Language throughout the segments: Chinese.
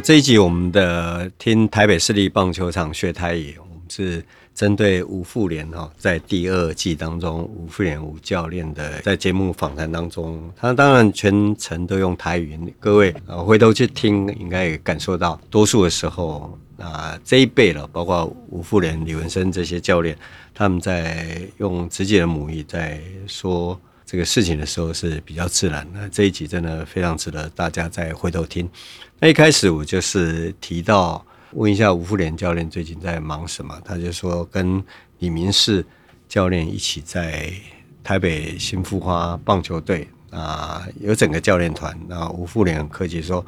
这一集我们的听台北市立棒球场学台语，我们是针对吴富连哈，在第二季当中，吴富连吴教练的在节目访谈当中，他当然全程都用台语，各位呃回头去听，应该也感受到，多数的时候啊这一辈了，包括吴富连、李文生这些教练，他们在用自己的母语在说。这个事情的时候是比较自然的，这一集真的非常值得大家再回头听。那一开始我就是提到问一下吴富连教练最近在忙什么，他就说跟李明世教练一起在台北新富花棒球队啊，有整个教练团。那吴富连很客气说。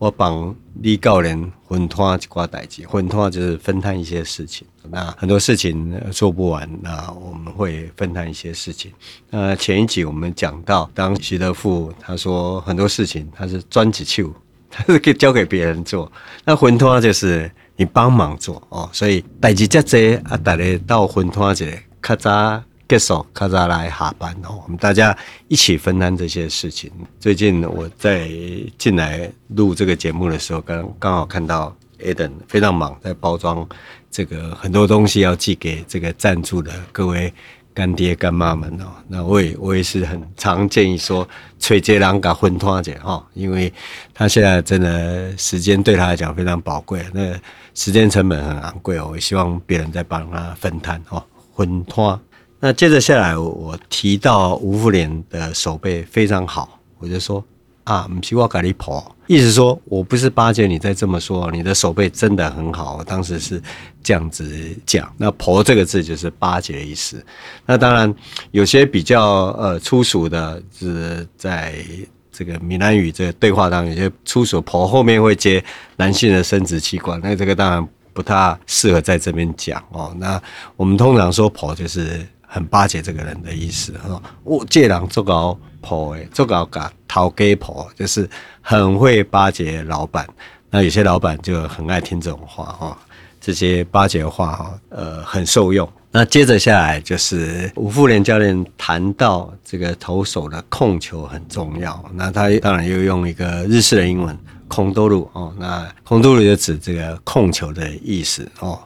我帮李教练分摊一挂代志，分摊就是分摊一些事情。那很多事情做不完，那我们会分摊一些事情。那前一集我们讲到，当徐德富他说很多事情他是专职去，他是给交给别人做。那分摊就是你帮忙做哦，所以代志这多啊，大家到分摊一下，较早。结束，卡扎来下班哦。我们大家一起分担这些事情。最近我在进来录这个节目的时候，刚刚好看到 Eden 非常忙，在包装这个很多东西要寄给这个赞助的各位干爹干妈们哦。那我也我也是很常建议说，崔杰郎搞分摊姐哈，因为他现在真的时间对他来讲非常宝贵，那时间成本很昂贵哦。我希望别人在帮他分摊哦，分摊。那接着下来，我提到吴富连的手背非常好，我就说啊，不是我跟你跑，意思说我不是巴结你再这么说，你的手背真的很好。我当时是这样子讲，那“婆”这个字就是巴结的意思。那当然有些比较呃粗俗的，是在这个闽南语这个对话当中，有些粗俗“婆”后面会接男性的生殖器官，那这个当然不太适合在这边讲哦。那我们通常说“婆”就是。很巴结这个人的意思，哦，我借人做搞婆诶，做搞搞讨给婆，就是很会巴结老板。那有些老板就很爱听这种话哈，这些巴结话哈，呃，很受用。那接着下来就是吴富连教练谈到这个投手的控球很重要，那他当然又用一个日式的英文空多鲁哦，那空多鲁就指这个控球的意思哦。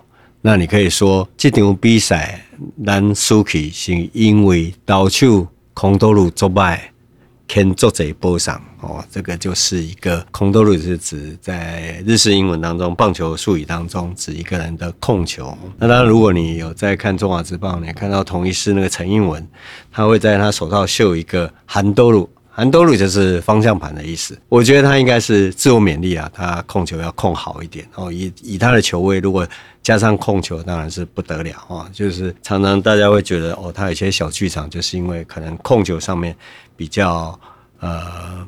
那你可以说，这场比赛咱输去是因为投手空多鲁做败，肯做这一波上哦，这个就是一个空多鲁是指在日式英文当中，棒球术语当中指一个人的控球。那当然，如果你有在看中华职棒，你看到同一师那个陈英文，他会在他手套绣一个韩多鲁。安多鲁就是方向盘的意思，我觉得他应该是自我勉励啊，他控球要控好一点哦。以以他的球位，如果加上控球，当然是不得了啊。就是常常大家会觉得哦，他有些小剧场，就是因为可能控球上面比较呃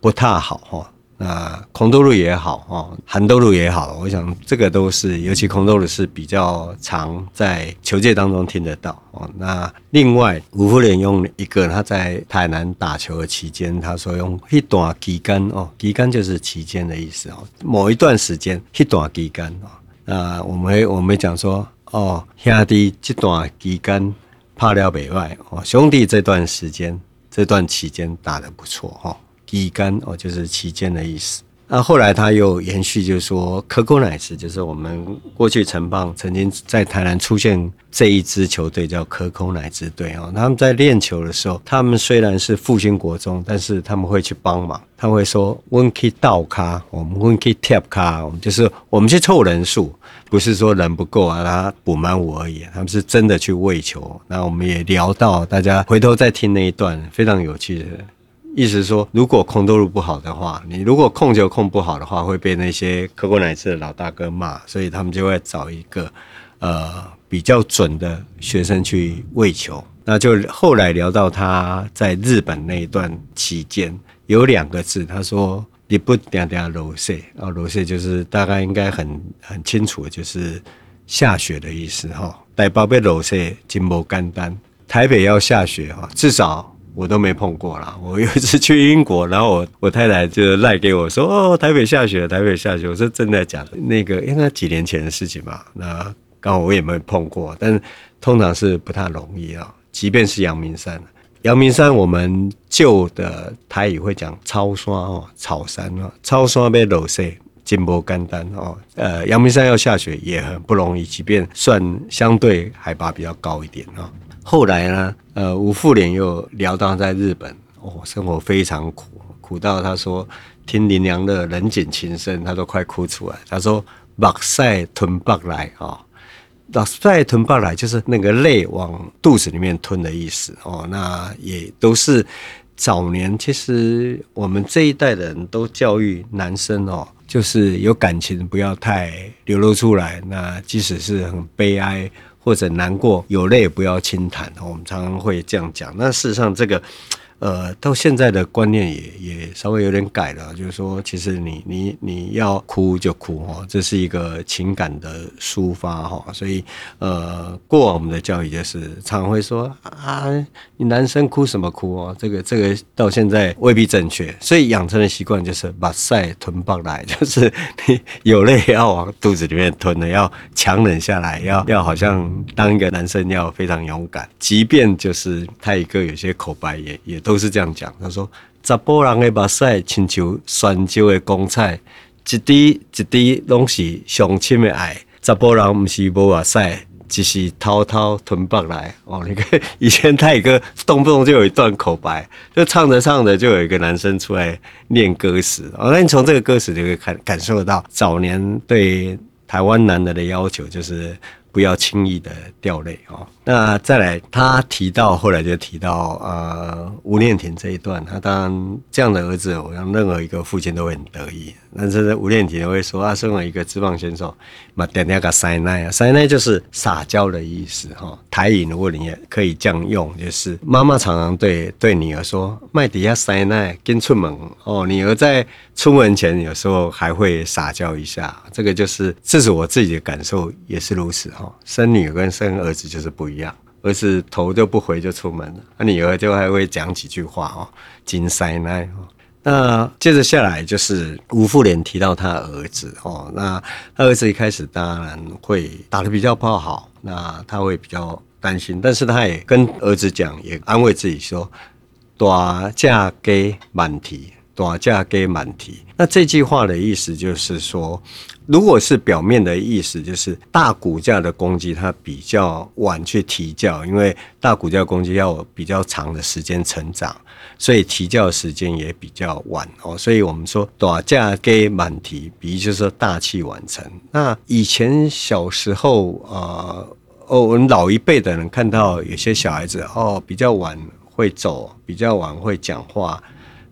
不太好哈。那空多路也好哦，韩多路也好，我想这个都是，尤其空多路是比较常在球界当中听得到哦。那另外，吴富连用一个他在台南打球的期间，他说用一段期间哦，期间就是期间的意思哦，某一段时间一段期间哦。那我们我们讲说哦，兄弟这段期间拍了北外哦，兄弟这段时间这段期间打得不错哈。期间哦，就是期间的意思。那后来他又延续，就是说可口奶子，就是我们过去城棒曾经在台南出现这一支球队叫可口奶子队哦。他们在练球的时候，他们虽然是复兴国中，但是他们会去帮忙。他们会说：“我们去倒卡，我们会去贴卡，我们就是我们去凑人数，不是说人不够啊，他补满我而已。他们是真的去喂球。那我们也聊到，大家回头再听那一段非常有趣的。”意思说，如果空多鲁不好的话，你如果控球控不好的话，会被那些可口奶子的老大哥骂，所以他们就会找一个呃比较准的学生去喂球。那就后来聊到他在日本那一段期间，有两个字，他说你不点点落雪啊，落雪就是大概应该很很清楚，就是下雪的意思哈。台北要落雪真不简单，台北要下雪哈，至少。我都没碰过啦。我有一次去英国，然后我 我太太就赖给我说：“哦，台北下雪，台北下雪。”我说：“真的假的？”那个应该几年前的事情吧。那刚好我也没碰过，但通常是不太容易啊。即便是阳明山，阳明山我们旧的台语会讲超山哦，草山哦，超山被落雪金波干丹哦，呃，阳明山要下雪也很不容易，即便算相对海拔比较高一点啊。后来呢，呃，吴富连又聊到在日本哦，生活非常苦，苦到他说听林良的人间情深，他都快哭出来。他说目屎吞腹来啊，目屎吞巴来就是那个泪往肚子里面吞的意思哦。那也都是早年其实我们这一代的人都教育男生哦。就是有感情不要太流露出来，那即使是很悲哀或者难过，有泪不要轻弹。我们常常会这样讲。那事实上，这个。呃，到现在的观念也也稍微有点改了，就是说，其实你你你要哭就哭哈，这是一个情感的抒发哈，所以呃，过往我们的教育就是常会说啊，你男生哭什么哭哦，这个这个到现在未必正确，所以养成的习惯就是把塞吞爆来，就是你有泪要往肚子里面吞的，要强忍下来，要要好像当一个男生要非常勇敢，即便就是他一个有些口白也也。都是这样讲。他说：“查甫人的目屎，亲像泉州的光彩，一滴一滴拢是相亲的爱。查甫人不是无目屎，只是偷偷吞腹来。”哦，你看 以前泰哥动不动就有一段口白，就唱着唱着就有一个男生出来念歌词。哦，那你从这个歌词就可以感感受到早年对台湾男的的要求，就是不要轻易的掉泪哦。那再来，他提到后来就提到呃吴念庭这一段，他当然这样的儿子，我想任何一个父亲都会很得意。但是吴念庭会说，他身为一个职棒选手，嘛点点个塞奶啊，塞奶就是撒娇的意思哈。台语如果你也可以这样用，就是妈妈常常对对女儿说，麦底下塞奶跟出门哦，女儿在出门前有时候还会撒娇一下，这个就是这是我自己的感受，也是如此哈。生女儿跟生儿子就是不一样。儿子头就不回就出门了，那女儿就还会讲几句话哦，金塞奶哦。那接着下来就是吴富连提到他儿子哦，那他儿子一开始当然会打得比较不好，那他会比较担心，但是他也跟儿子讲，也安慰自己说，大嫁给满提，大嫁给满提。那这句话的意思就是说。如果是表面的意思，就是大骨架的攻击它比较晚去提教，因为大骨架攻击要比较长的时间成长，所以啼叫时间也比较晚哦。所以我们说短架给满提，比喻就是大器晚成。那以前小时候啊，哦，我们老一辈的人看到有些小孩子哦，比较晚会走，比较晚会讲话。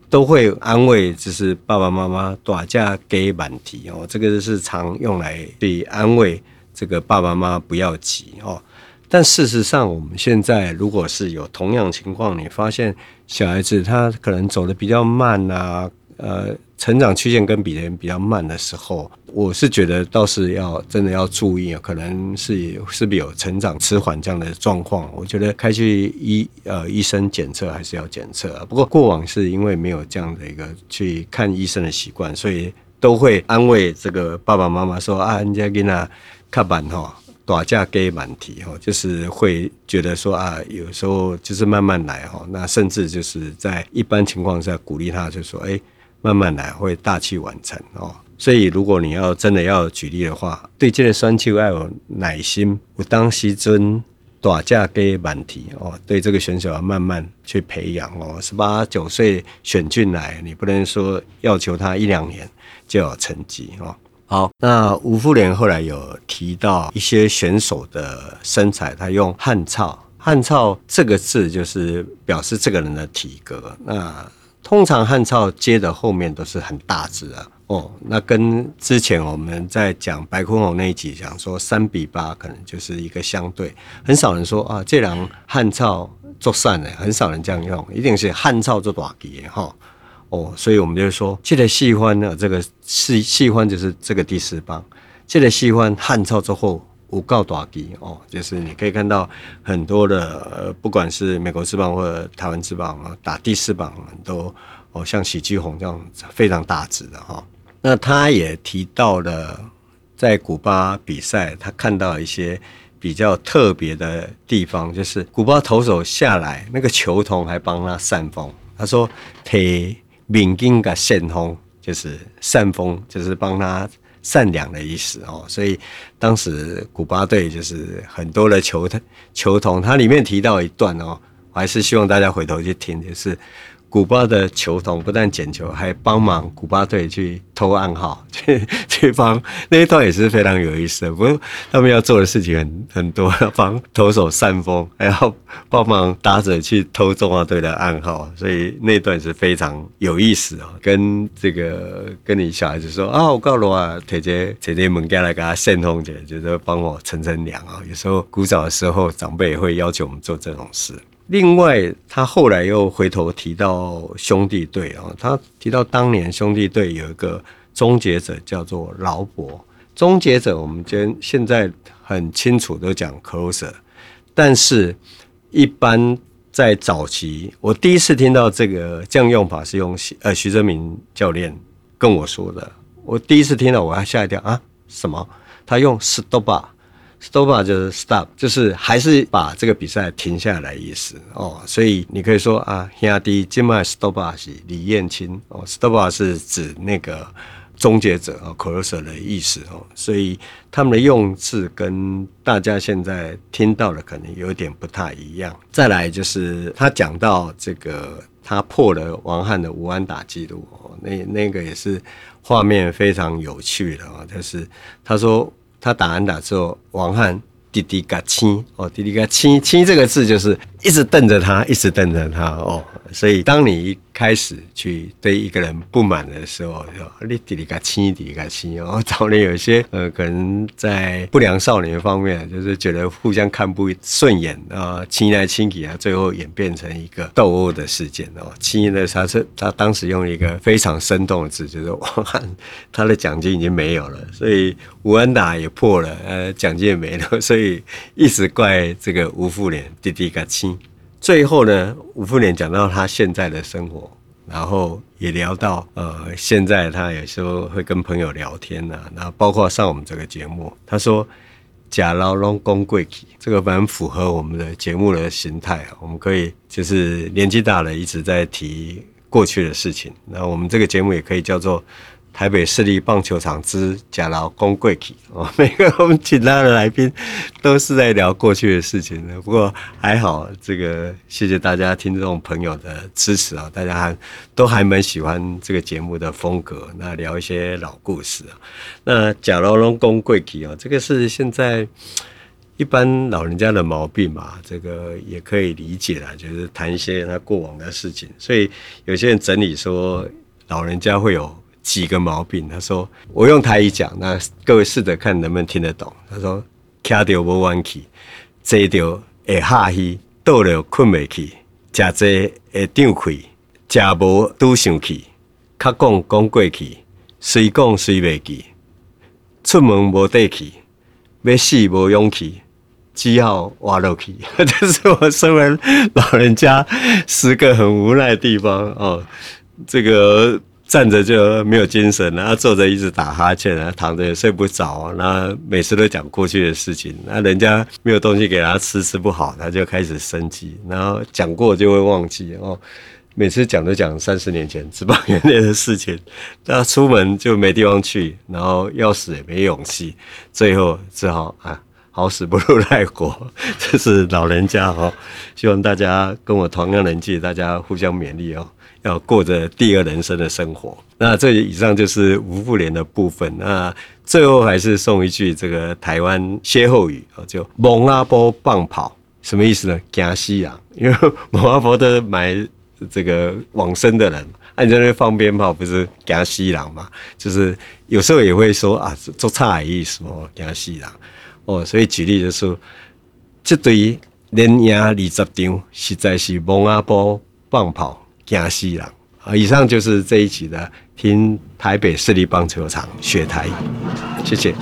都会安慰，就是爸爸妈妈打架给满提哦，这个是常用来去安慰这个爸爸妈妈不要急哦。但事实上，我们现在如果是有同样情况，你发现小孩子他可能走的比较慢啊。呃，成长曲线跟别人比较慢的时候，我是觉得倒是要真的要注意啊，可能是是不是有成长迟缓这样的状况。我觉得开去医呃医生检测还是要检测啊。不过过往是因为没有这样的一个去看医生的习惯，所以都会安慰这个爸爸妈妈说啊，人家给他看板哈，大架给满题哈，就是会觉得说啊，有时候就是慢慢来哈。那甚至就是在一般情况下鼓励他，就说哎。慢慢来，会大器晚成哦。所以，如果你要真的要举例的话，对这个选手要有耐心，有当时尊大架给满提哦。对这个选手要慢慢去培养哦。十八九岁选进来，你不能说要求他一两年就有成绩哦。好，那吴富连后来有提到一些选手的身材，他用汉草，汉草这个字就是表示这个人的体格。那通常汉草接的后面都是很大只的哦，那跟之前我们在讲白昆弘那一集讲说三比八可能就是一个相对，很少人说啊这两汉草做善的，很少人这样用，一定是汉草做大只哈哦，所以我们就说这个细欢呢，这个细细欢就是这个第四棒，这个细欢汉草之后。五告大吉哦，就是你可以看到很多的，呃，不管是美国职棒或者台湾职棒啊，打第四棒都哦，像许基宏这样非常大只的哈。那他也提到了在古巴比赛，他看到一些比较特别的地方，就是古巴投手下来，那个球童还帮他扇风。他说：“提民警个扇风。”就是扇风，就是帮他善良的意思哦。所以当时古巴队就是很多的球球童，他里面提到一段哦，我还是希望大家回头去听，就是。古巴的球童不但捡球，还帮忙古巴队去偷暗号，去去帮那一段也是非常有意思的。不过他们要做的事情很很多，要帮投手扇风，还要帮忙打者去偷中华队的暗号，所以那段是非常有意思哦。跟这个跟你小孩子说啊，我告诉啊，姐姐姐姐们该来给他扇风姐，就是帮我乘乘凉啊。有时候古早的时候，长辈也会要求我们做这种事。另外，他后来又回头提到兄弟队啊，他提到当年兄弟队有一个终结者叫做劳勃。终结者，我们今现在很清楚都讲 closer，但是一般在早期，我第一次听到这个这样用法是用呃徐哲明教练跟我说的。我第一次听到，我还吓一跳啊，什么？他用 stop。Stop 就是 stop，就是还是把这个比赛停下来意思哦。所以你可以说啊，兄弟，今麦 stop 是李彦青哦，stop 是指那个终结者哦，closer 的意思哦。所以他们的用字跟大家现在听到的可能有点不太一样。再来就是他讲到这个，他破了王翰的无安打记录哦，那那个也是画面非常有趣的哦，就是他说。他打完打之后，王翰滴滴嘎亲哦，滴滴嘎亲亲这个字就是一直瞪着他，一直瞪着他哦。所以，当你开始去对一个人不满的时候，就你滴滴个亲，滴滴个亲哦。早年有些呃，可能在不良少年方面，就是觉得互相看不顺眼啊，亲来亲去啊，最后演变成一个斗殴的事件哦。亲的，他是他当时用一个非常生动的字，就是王翰 他的奖金已经没有了，所以吴安达也破了，呃，奖金也没了，所以一直怪这个吴富连滴滴个亲。最后呢，吴复连讲到他现在的生活，然后也聊到呃，现在他有时候会跟朋友聊天呐、啊，然后包括上我们这个节目，他说“假劳拢公贵体”，这个蛮符合我们的节目的形态啊。我们可以就是年纪大了一直在提过去的事情，那我们这个节目也可以叫做。台北市立棒球场之贾劳公贵体哦，每个我们请他的来宾都是在聊过去的事情的。不过还好，这个谢谢大家听众朋友的支持啊，大家还都还蛮喜欢这个节目的风格。那聊一些老故事啊，那贾劳公贵体哦，这个是现在一般老人家的毛病嘛，这个也可以理解啦，就是谈一些他过往的事情。所以有些人整理说，老人家会有。几个毛病，他说我用台语讲，那各位试着看能不能听得懂。他说：卡掉无弯去，坐掉会下去，倒了困未去，食济会胀气，食无拄想去，较讲讲过去，随讲随未记，出门无底气，要死无勇气，只好活落去。这是我身为老人家十个很无奈的地方哦。这个。站着就没有精神，然后坐着一直打哈欠，然后躺着也睡不着，然后每次都讲过去的事情，那人家没有东西给他吃，吃不好，他就开始生气，然后讲过就会忘记哦，每次讲都讲三十年前职棒元年的事情，那出门就没地方去，然后要死也没勇气，最后只好啊，好死不如赖活，这是老人家哦，希望大家跟我同样年纪，大家互相勉励哦。要过着第二人生的生活。那这以上就是吴复连的部分。那最后还是送一句这个台湾歇后语啊，就“蒙阿波棒跑”，什么意思呢？惊西人，因为蒙阿波都买这个往生的人，按在那放鞭炮，不是惊西人嘛？就是有时候也会说啊，做差的意思哦，惊西人哦。所以举例就是说，这对连赢二十场，实在是蒙阿波棒跑。惊死人啊！以上就是这一集的听台北市立棒球场雪台，谢谢。